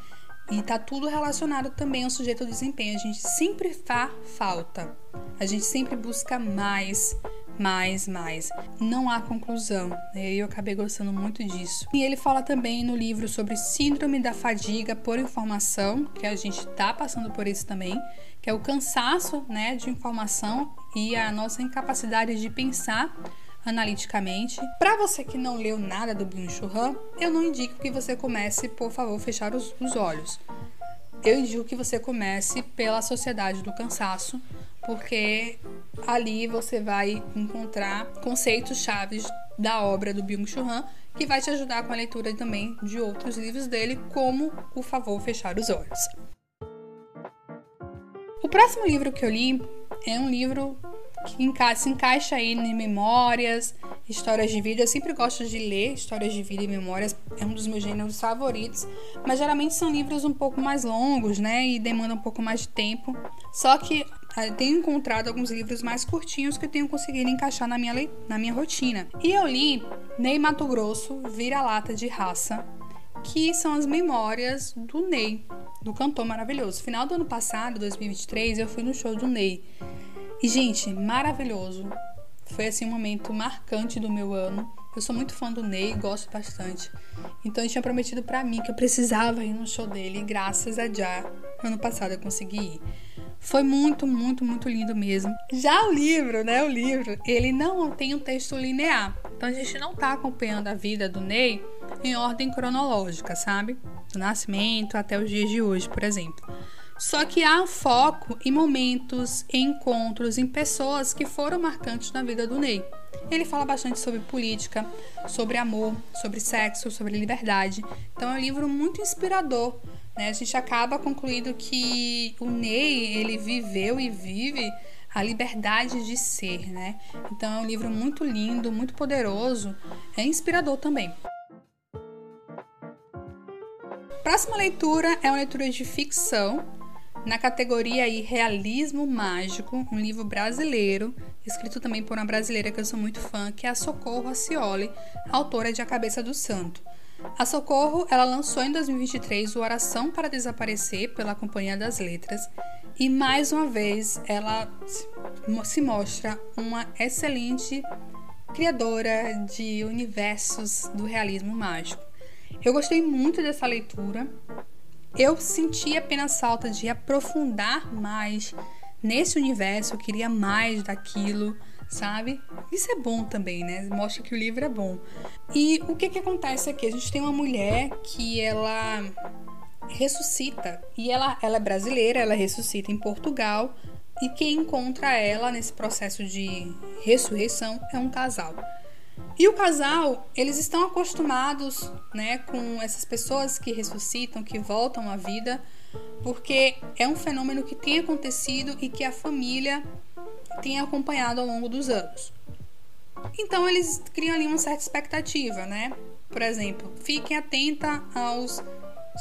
E tá tudo relacionado também ao sujeito ao desempenho. A gente sempre faz falta. A gente sempre busca mais, mais, mais. Não há conclusão. Né? Eu acabei gostando muito disso. E ele fala também no livro sobre síndrome da fadiga por informação, que a gente está passando por isso também, que é o cansaço, né, de informação e a nossa incapacidade de pensar analiticamente. Para você que não leu nada do Byung-Chul Han, eu não indico que você comece, por favor, fechar os, os olhos. Eu indico que você comece pela Sociedade do Cansaço, porque ali você vai encontrar conceitos chaves da obra do Byung-Chul Han que vai te ajudar com a leitura também de outros livros dele, como O Favor Fechar os Olhos. O próximo livro que eu li é um livro que se encaixa aí em memórias, histórias de vida. Eu sempre gosto de ler histórias de vida e memórias, é um dos meus gêneros favoritos, mas geralmente são livros um pouco mais longos, né, e demandam um pouco mais de tempo. Só que tenho encontrado alguns livros mais curtinhos que eu tenho conseguido encaixar na minha, na minha rotina. E eu li Ney Mato Grosso, Vira-Lata de Raça, que são as memórias do Ney, do cantor maravilhoso. Final do ano passado, 2023, eu fui no show do Ney. E, gente, maravilhoso. Foi assim um momento marcante do meu ano. Eu sou muito fã do Ney, gosto bastante. Então ele tinha prometido para mim que eu precisava ir no show dele e graças a Já, ano passado eu consegui ir. Foi muito, muito, muito lindo mesmo. Já o livro, né, o livro, ele não tem um texto linear. Então a gente não tá acompanhando a vida do Ney em ordem cronológica, sabe? Do nascimento até os dias de hoje, por exemplo. Só que há foco em momentos, em encontros, em pessoas que foram marcantes na vida do Ney. Ele fala bastante sobre política, sobre amor, sobre sexo, sobre liberdade. Então é um livro muito inspirador. Né? A gente acaba concluindo que o Ney ele viveu e vive a liberdade de ser, né? Então é um livro muito lindo, muito poderoso, é inspirador também. Próxima leitura é uma leitura de ficção na categoria aí Realismo Mágico, um livro brasileiro, escrito também por uma brasileira que eu sou muito fã, que é a Socorro Acioli, autora de A Cabeça do Santo. A Socorro, ela lançou em 2023 o Oração para Desaparecer pela Companhia das Letras e mais uma vez ela se mostra uma excelente criadora de universos do realismo mágico. Eu gostei muito dessa leitura. Eu senti apenas falta de aprofundar mais nesse universo, eu queria mais daquilo sabe? Isso é bom também, né? Mostra que o livro é bom. E o que que acontece aqui? A gente tem uma mulher que ela ressuscita e ela, ela é brasileira, ela ressuscita em Portugal e quem encontra ela nesse processo de ressurreição é um casal. E o casal, eles estão acostumados, né, com essas pessoas que ressuscitam, que voltam à vida, porque é um fenômeno que tem acontecido e que a família tem acompanhado ao longo dos anos. Então eles criam ali uma certa expectativa, né? Por exemplo, fiquem atenta aos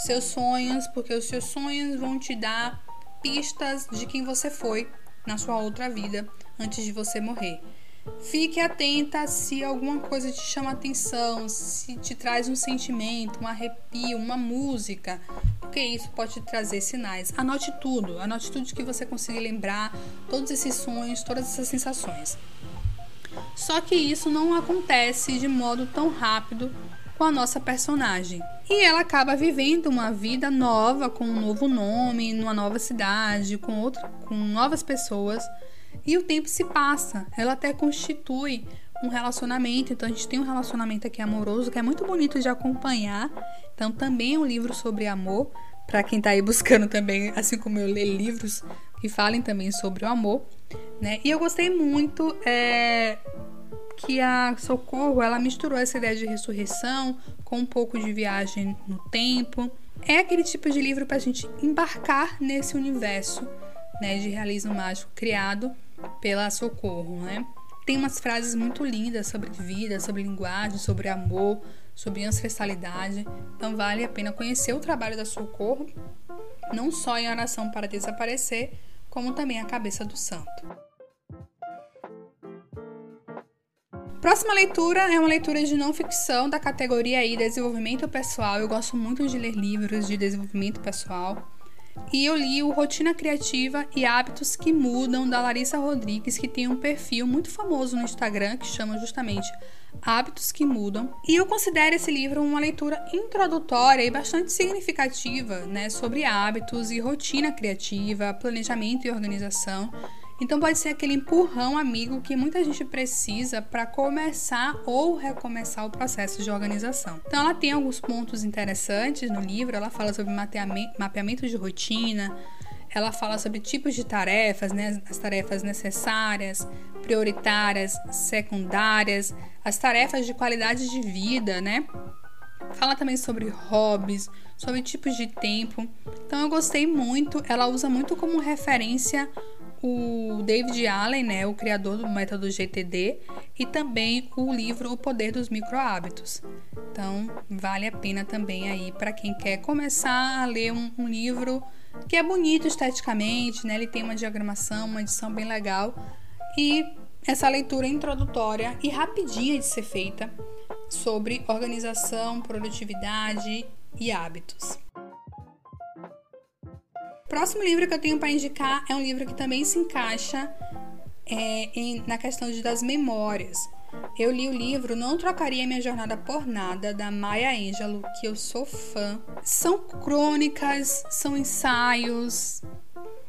seus sonhos, porque os seus sonhos vão te dar pistas de quem você foi na sua outra vida antes de você morrer. Fique atenta se alguma coisa te chama atenção, se te traz um sentimento, um arrepio, uma música, porque isso pode te trazer sinais. Anote tudo, anote tudo que você conseguir lembrar, todos esses sonhos, todas essas sensações. Só que isso não acontece de modo tão rápido com a nossa personagem. E ela acaba vivendo uma vida nova, com um novo nome, numa nova cidade, com, outra, com novas pessoas. E o tempo se passa, ela até constitui um relacionamento. Então a gente tem um relacionamento aqui amoroso que é muito bonito de acompanhar. Então também é um livro sobre amor para quem está aí buscando também, assim como eu ler livros que falem também sobre o amor, né? E eu gostei muito é, que a Socorro ela misturou essa ideia de ressurreição com um pouco de viagem no tempo. É aquele tipo de livro para a gente embarcar nesse universo né, de realismo mágico criado pela Socorro, né? Tem umas frases muito lindas sobre vida, sobre linguagem, sobre amor, sobre ancestralidade. Então vale a pena conhecer o trabalho da Socorro, não só em oração para desaparecer, como também a cabeça do santo. Próxima leitura é uma leitura de não ficção da categoria aí desenvolvimento pessoal. Eu gosto muito de ler livros de desenvolvimento pessoal. E eu li o Rotina Criativa e Hábitos que Mudam, da Larissa Rodrigues, que tem um perfil muito famoso no Instagram que chama justamente Hábitos que Mudam. E eu considero esse livro uma leitura introdutória e bastante significativa né, sobre hábitos e rotina criativa, planejamento e organização. Então pode ser aquele empurrão amigo que muita gente precisa para começar ou recomeçar o processo de organização. Então ela tem alguns pontos interessantes no livro, ela fala sobre mapeamento de rotina, ela fala sobre tipos de tarefas, né, as tarefas necessárias, prioritárias, secundárias, as tarefas de qualidade de vida, né? Fala também sobre hobbies, sobre tipos de tempo. Então eu gostei muito, ela usa muito como referência o David Allen, né, o criador do método GTD, e também o livro O Poder dos Microhábitos. Então, vale a pena também aí para quem quer começar a ler um, um, livro que é bonito esteticamente, né? Ele tem uma diagramação, uma edição bem legal e essa leitura introdutória e rapidinha de ser feita sobre organização, produtividade e hábitos. Próximo livro que eu tenho para indicar é um livro que também se encaixa é, em, na questão de, das memórias. Eu li o livro Não Trocaria Minha Jornada por Nada, da Maya Angelou, que eu sou fã. São crônicas, são ensaios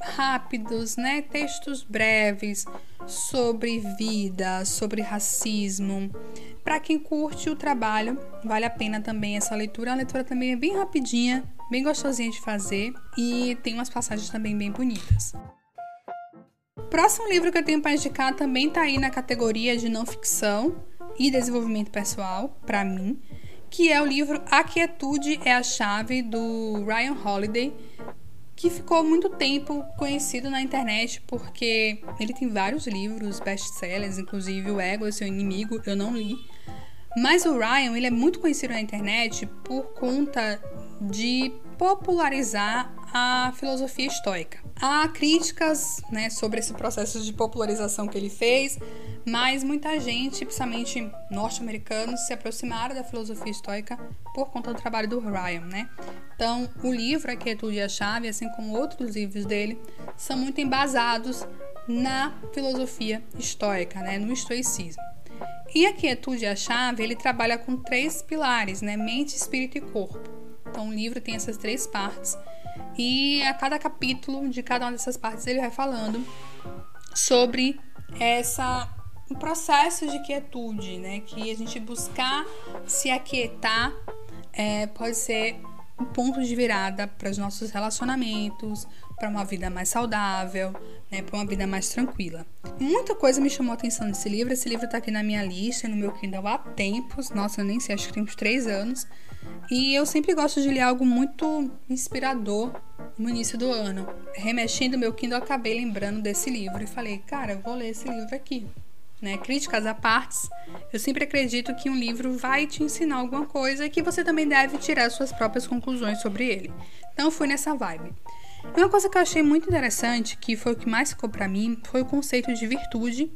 rápidos, né? Textos breves sobre vida, sobre racismo. Para quem curte o trabalho, vale a pena também essa leitura. A leitura também é bem rapidinha, bem gostosinha de fazer e tem umas passagens também bem bonitas. Próximo livro que eu tenho para indicar também está aí na categoria de não ficção e desenvolvimento pessoal, para mim, que é o livro A Quietude é a Chave, do Ryan Holiday, que ficou muito tempo conhecido na internet porque ele tem vários livros best-sellers, inclusive O Ego é Seu Inimigo, eu não li. Mas o Ryan, ele é muito conhecido na internet por conta de popularizar a filosofia estoica. Há críticas né, sobre esse processo de popularização que ele fez, mas muita gente, principalmente norte-americanos, se aproximaram da filosofia estoica por conta do trabalho do Ryan, né? Então, o livro A Quietude e a Chave, assim como outros livros dele, são muito embasados na filosofia estoica, né, no estoicismo. E a Quietude e a Chave, ele trabalha com três pilares, né, mente, espírito e corpo. Então, o livro tem essas três partes e a cada capítulo de cada uma dessas partes ele vai falando sobre essa o processo de quietude, né? Que a gente buscar se aquietar é, pode ser um ponto de virada para os nossos relacionamentos, para uma vida mais saudável, né, para uma vida mais tranquila. Muita coisa me chamou a atenção nesse livro. Esse livro está aqui na minha lista, no meu Kindle há tempos. Nossa, eu nem sei, acho que tem uns três anos. E eu sempre gosto de ler algo muito inspirador no início do ano. Remexendo meu Kindle, acabei lembrando desse livro e falei, cara, vou ler esse livro aqui. Né? Críticas à partes, eu sempre acredito que um livro vai te ensinar alguma coisa e que você também deve tirar suas próprias conclusões sobre ele. Então fui nessa vibe. E uma coisa que eu achei muito interessante, que foi o que mais ficou para mim, foi o conceito de virtude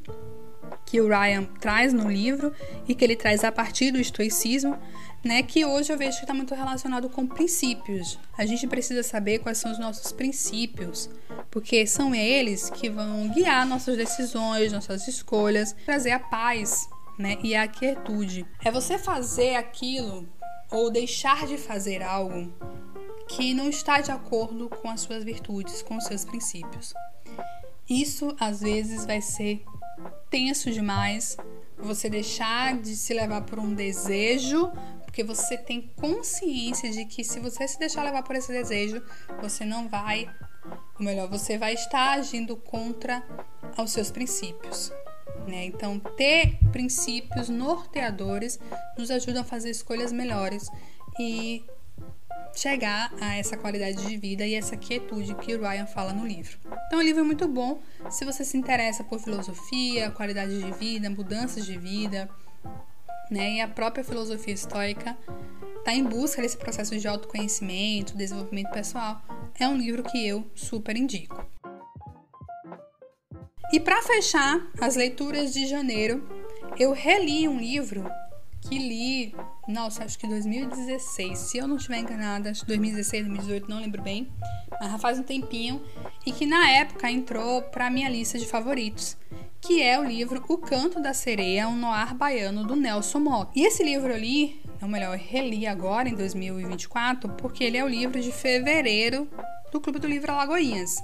que o Ryan traz no livro e que ele traz a partir do estoicismo, né, que hoje eu vejo que está muito relacionado com princípios. A gente precisa saber quais são os nossos princípios, porque são eles que vão guiar nossas decisões, nossas escolhas, trazer a paz né, e a quietude. É você fazer aquilo ou deixar de fazer algo que não está de acordo com as suas virtudes, com os seus princípios. Isso às vezes vai ser tenso demais, você deixar de se levar por um desejo, porque você tem consciência de que se você se deixar levar por esse desejo, você não vai, ou melhor, você vai estar agindo contra os seus princípios. Né? Então, ter princípios norteadores nos ajuda a fazer escolhas melhores e chegar a essa qualidade de vida e essa quietude que o Ryan fala no livro. Então, o livro é muito bom se você se interessa por filosofia, qualidade de vida, mudanças de vida, né? E a própria filosofia estoica está em busca desse processo de autoconhecimento, desenvolvimento pessoal. É um livro que eu super indico. E para fechar as leituras de janeiro, eu reli um livro que li, nossa, acho que 2016, se eu não estiver enganada, acho que 2016, 2018, não lembro bem, mas já faz um tempinho, e que na época entrou para minha lista de favoritos, que é o livro O Canto da Sereia, um noir baiano do Nelson Mota. E esse livro eu li, ou melhor, eu reli agora em 2024, porque ele é o livro de fevereiro do Clube do Livro Alagoinhas.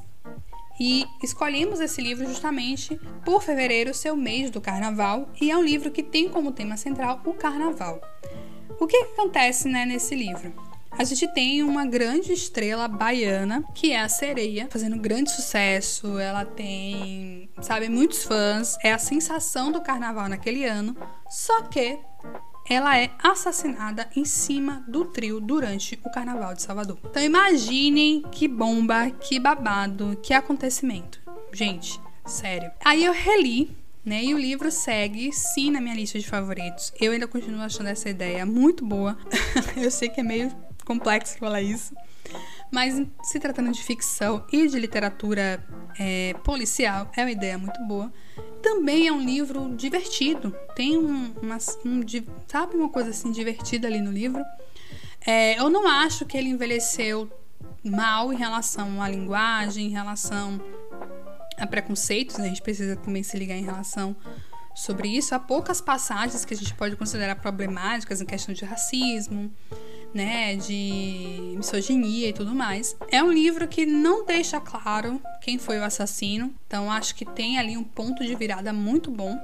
E escolhemos esse livro justamente por fevereiro ser o mês do carnaval e é um livro que tem como tema central o carnaval. O que, que acontece né, nesse livro? A gente tem uma grande estrela baiana, que é a Sereia, fazendo grande sucesso. Ela tem, sabe, muitos fãs. É a sensação do carnaval naquele ano. Só que ela é assassinada em cima do trio durante o Carnaval de Salvador. Então imaginem que bomba, que babado, que acontecimento. Gente, sério. Aí eu reli né? E o livro segue sim na minha lista de favoritos. Eu ainda continuo achando essa ideia muito boa. <laughs> eu sei que é meio complexo falar isso. Mas se tratando de ficção e de literatura é, policial, é uma ideia muito boa também é um livro divertido. Tem um, uma, um, sabe uma coisa assim divertida ali no livro. É, eu não acho que ele envelheceu mal em relação à linguagem, em relação a preconceitos. Né? A gente precisa também se ligar em relação sobre isso. Há poucas passagens que a gente pode considerar problemáticas em questão de racismo né, de misoginia e tudo mais. É um livro que não deixa claro quem foi o assassino, então acho que tem ali um ponto de virada muito bom.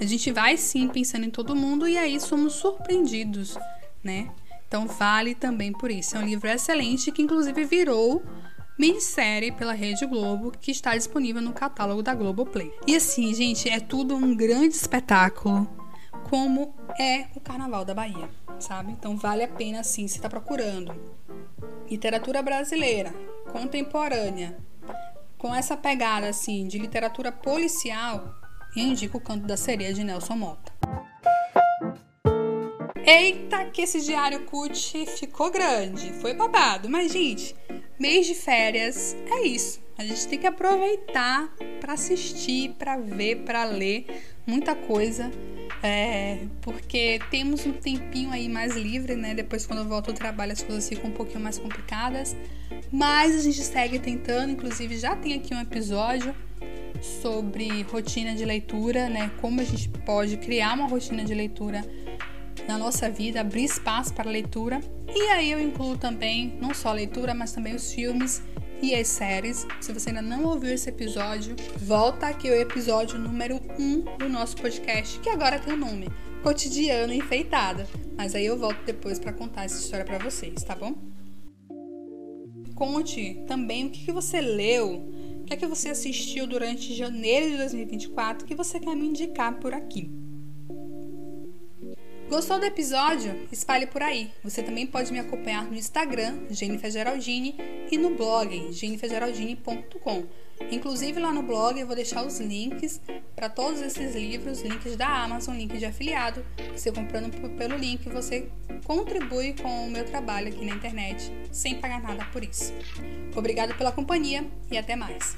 A gente vai sim pensando em todo mundo e aí somos surpreendidos, né? Então vale também por isso. É um livro excelente que inclusive virou minissérie pela Rede Globo que está disponível no catálogo da Globoplay. E assim, gente, é tudo um grande espetáculo como é o Carnaval da Bahia, sabe? Então vale a pena sim se está procurando literatura brasileira contemporânea com essa pegada assim de literatura policial, eu indico o Canto da Sereia de Nelson Mota. Eita, que esse diário cut ficou grande, foi babado. Mas, gente, mês de férias é isso. A gente tem que aproveitar para assistir, para ver, para ler muita coisa. É, porque temos um tempinho aí mais livre, né? Depois, quando eu volto ao trabalho, as coisas ficam um pouquinho mais complicadas. Mas a gente segue tentando, inclusive já tem aqui um episódio sobre rotina de leitura, né? Como a gente pode criar uma rotina de leitura na nossa vida, abrir espaço para leitura. E aí eu incluo também não só a leitura, mas também os filmes e as séries. Se você ainda não ouviu esse episódio, volta aqui o episódio número 1 do nosso podcast, que agora tem o nome Cotidiano Enfeitado. Mas aí eu volto depois para contar essa história para vocês, tá bom? Conte também o que, que você leu, o que, é que você assistiu durante janeiro de 2024 que você quer me indicar por aqui. Gostou do episódio? Espalhe por aí. Você também pode me acompanhar no Instagram, Jennifer Geraldine, e no blog, jennifergeraldine.com. Inclusive lá no blog eu vou deixar os links para todos esses livros, links da Amazon, link de afiliado. Você comprando pelo link, você contribui com o meu trabalho aqui na internet, sem pagar nada por isso. Obrigado pela companhia e até mais.